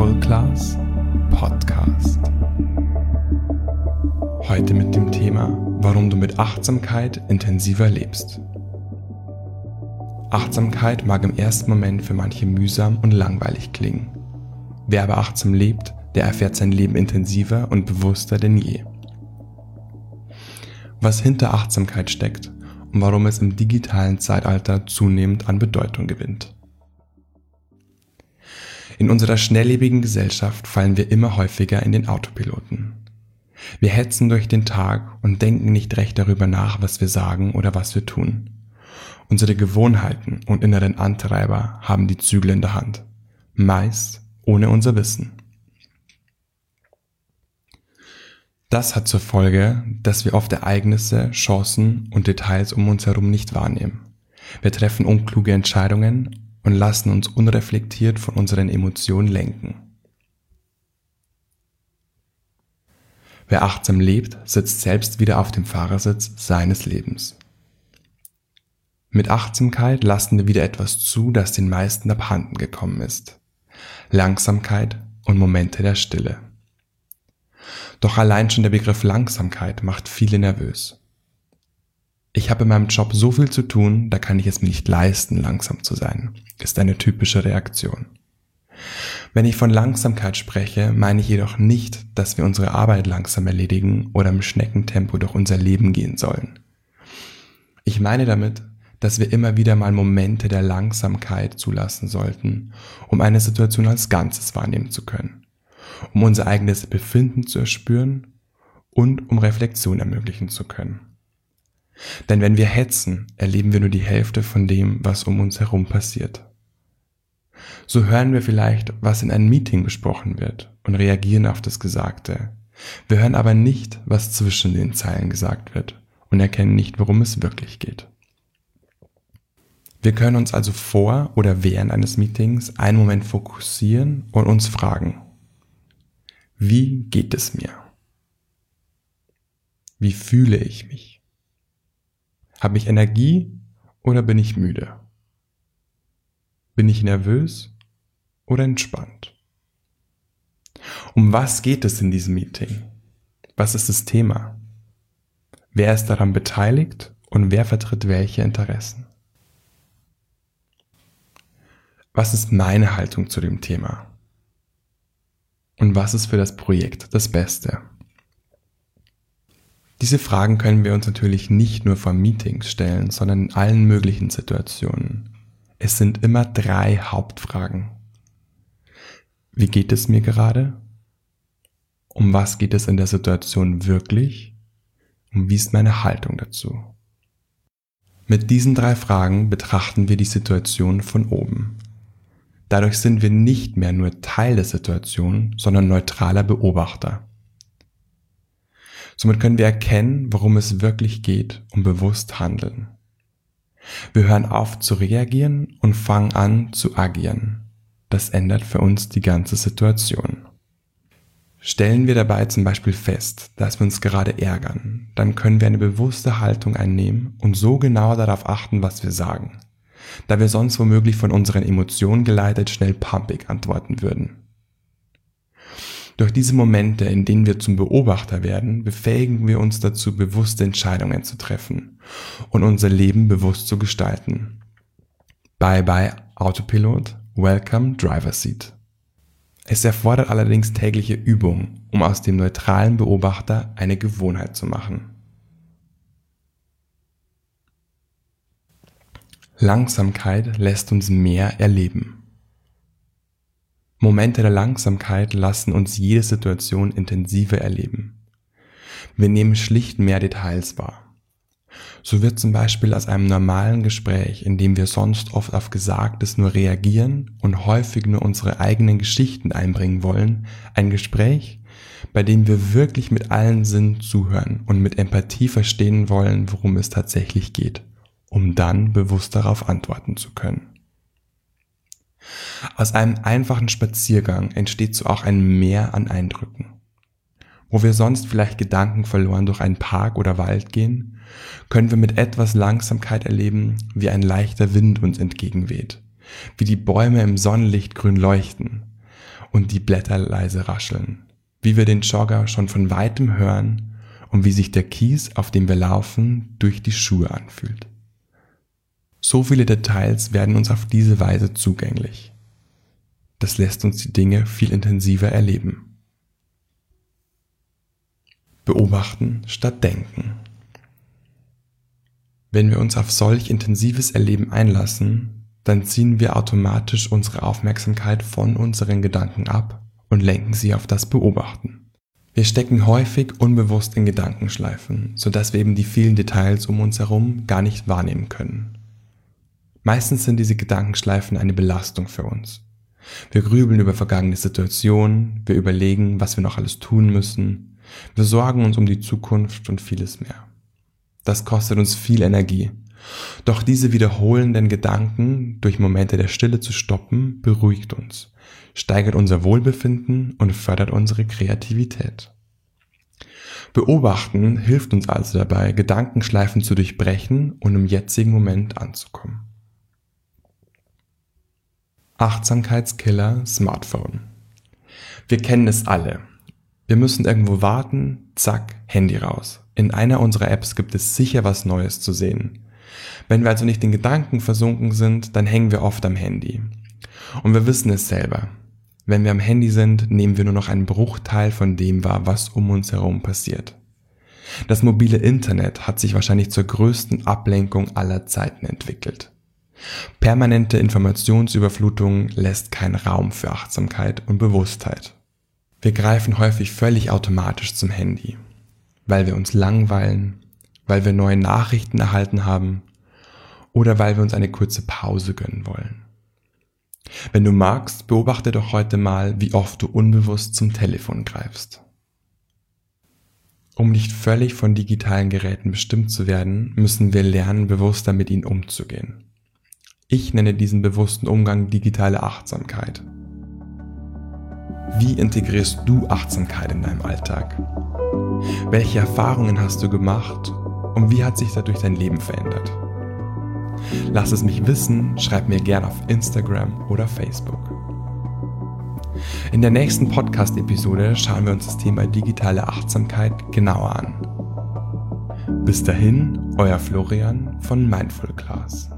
Mindful Class Podcast. Heute mit dem Thema, warum du mit Achtsamkeit intensiver lebst. Achtsamkeit mag im ersten Moment für manche mühsam und langweilig klingen. Wer aber achtsam lebt, der erfährt sein Leben intensiver und bewusster denn je. Was hinter Achtsamkeit steckt und warum es im digitalen Zeitalter zunehmend an Bedeutung gewinnt. In unserer schnelllebigen Gesellschaft fallen wir immer häufiger in den Autopiloten. Wir hetzen durch den Tag und denken nicht recht darüber nach, was wir sagen oder was wir tun. Unsere Gewohnheiten und inneren Antreiber haben die Zügel in der Hand. Meist ohne unser Wissen. Das hat zur Folge, dass wir oft Ereignisse, Chancen und Details um uns herum nicht wahrnehmen. Wir treffen unkluge Entscheidungen und lassen uns unreflektiert von unseren Emotionen lenken. Wer achtsam lebt, sitzt selbst wieder auf dem Fahrersitz seines Lebens. Mit Achtsamkeit lassen wir wieder etwas zu, das den meisten abhanden gekommen ist. Langsamkeit und Momente der Stille. Doch allein schon der Begriff Langsamkeit macht viele nervös. Ich habe in meinem Job so viel zu tun, da kann ich es mir nicht leisten, langsam zu sein, ist eine typische Reaktion. Wenn ich von Langsamkeit spreche, meine ich jedoch nicht, dass wir unsere Arbeit langsam erledigen oder im Schneckentempo durch unser Leben gehen sollen. Ich meine damit, dass wir immer wieder mal Momente der Langsamkeit zulassen sollten, um eine Situation als Ganzes wahrnehmen zu können, um unser eigenes Befinden zu erspüren und um Reflexion ermöglichen zu können. Denn wenn wir hetzen, erleben wir nur die Hälfte von dem, was um uns herum passiert. So hören wir vielleicht, was in einem Meeting besprochen wird und reagieren auf das Gesagte. Wir hören aber nicht, was zwischen den Zeilen gesagt wird und erkennen nicht, worum es wirklich geht. Wir können uns also vor oder während eines Meetings einen Moment fokussieren und uns fragen, wie geht es mir? Wie fühle ich mich? Habe ich Energie oder bin ich müde? Bin ich nervös oder entspannt? Um was geht es in diesem Meeting? Was ist das Thema? Wer ist daran beteiligt und wer vertritt welche Interessen? Was ist meine Haltung zu dem Thema? Und was ist für das Projekt das Beste? Diese Fragen können wir uns natürlich nicht nur vor Meetings stellen, sondern in allen möglichen Situationen. Es sind immer drei Hauptfragen. Wie geht es mir gerade? Um was geht es in der Situation wirklich? Und wie ist meine Haltung dazu? Mit diesen drei Fragen betrachten wir die Situation von oben. Dadurch sind wir nicht mehr nur Teil der Situation, sondern neutraler Beobachter. Somit können wir erkennen, worum es wirklich geht und bewusst handeln. Wir hören auf zu reagieren und fangen an zu agieren. Das ändert für uns die ganze Situation. Stellen wir dabei zum Beispiel fest, dass wir uns gerade ärgern, dann können wir eine bewusste Haltung einnehmen und so genau darauf achten, was wir sagen, da wir sonst womöglich von unseren Emotionen geleitet schnell pumpig antworten würden. Durch diese Momente, in denen wir zum Beobachter werden, befähigen wir uns dazu, bewusste Entscheidungen zu treffen und unser Leben bewusst zu gestalten. Bye bye Autopilot, welcome Driver Seat. Es erfordert allerdings tägliche Übung, um aus dem neutralen Beobachter eine Gewohnheit zu machen. Langsamkeit lässt uns mehr erleben. Momente der Langsamkeit lassen uns jede Situation intensiver erleben. Wir nehmen schlicht mehr Details wahr. So wird zum Beispiel aus einem normalen Gespräch, in dem wir sonst oft auf Gesagtes nur reagieren und häufig nur unsere eigenen Geschichten einbringen wollen, ein Gespräch, bei dem wir wirklich mit allen Sinnen zuhören und mit Empathie verstehen wollen, worum es tatsächlich geht, um dann bewusst darauf antworten zu können. Aus einem einfachen Spaziergang entsteht so auch ein Meer an Eindrücken. Wo wir sonst vielleicht Gedanken verloren durch einen Park oder Wald gehen, können wir mit etwas Langsamkeit erleben, wie ein leichter Wind uns entgegenweht, wie die Bäume im Sonnenlicht grün leuchten und die Blätter leise rascheln, wie wir den Jogger schon von weitem hören und wie sich der Kies, auf dem wir laufen, durch die Schuhe anfühlt. So viele Details werden uns auf diese Weise zugänglich. Das lässt uns die Dinge viel intensiver erleben. Beobachten statt denken. Wenn wir uns auf solch intensives Erleben einlassen, dann ziehen wir automatisch unsere Aufmerksamkeit von unseren Gedanken ab und lenken sie auf das Beobachten. Wir stecken häufig unbewusst in Gedankenschleifen, sodass wir eben die vielen Details um uns herum gar nicht wahrnehmen können. Meistens sind diese Gedankenschleifen eine Belastung für uns. Wir grübeln über vergangene Situationen, wir überlegen, was wir noch alles tun müssen, wir sorgen uns um die Zukunft und vieles mehr. Das kostet uns viel Energie. Doch diese wiederholenden Gedanken durch Momente der Stille zu stoppen, beruhigt uns, steigert unser Wohlbefinden und fördert unsere Kreativität. Beobachten hilft uns also dabei, Gedankenschleifen zu durchbrechen und im jetzigen Moment anzukommen. Achtsamkeitskiller Smartphone. Wir kennen es alle. Wir müssen irgendwo warten, zack, Handy raus. In einer unserer Apps gibt es sicher was Neues zu sehen. Wenn wir also nicht in Gedanken versunken sind, dann hängen wir oft am Handy. Und wir wissen es selber. Wenn wir am Handy sind, nehmen wir nur noch einen Bruchteil von dem wahr, was um uns herum passiert. Das mobile Internet hat sich wahrscheinlich zur größten Ablenkung aller Zeiten entwickelt. Permanente Informationsüberflutung lässt keinen Raum für Achtsamkeit und Bewusstheit. Wir greifen häufig völlig automatisch zum Handy, weil wir uns langweilen, weil wir neue Nachrichten erhalten haben oder weil wir uns eine kurze Pause gönnen wollen. Wenn du magst, beobachte doch heute mal, wie oft du unbewusst zum Telefon greifst. Um nicht völlig von digitalen Geräten bestimmt zu werden, müssen wir lernen, bewusster mit ihnen umzugehen. Ich nenne diesen bewussten Umgang digitale Achtsamkeit. Wie integrierst du Achtsamkeit in deinem Alltag? Welche Erfahrungen hast du gemacht und wie hat sich dadurch dein Leben verändert? Lass es mich wissen, schreib mir gerne auf Instagram oder Facebook. In der nächsten Podcast-Episode schauen wir uns das Thema digitale Achtsamkeit genauer an. Bis dahin, euer Florian von Mindful Class.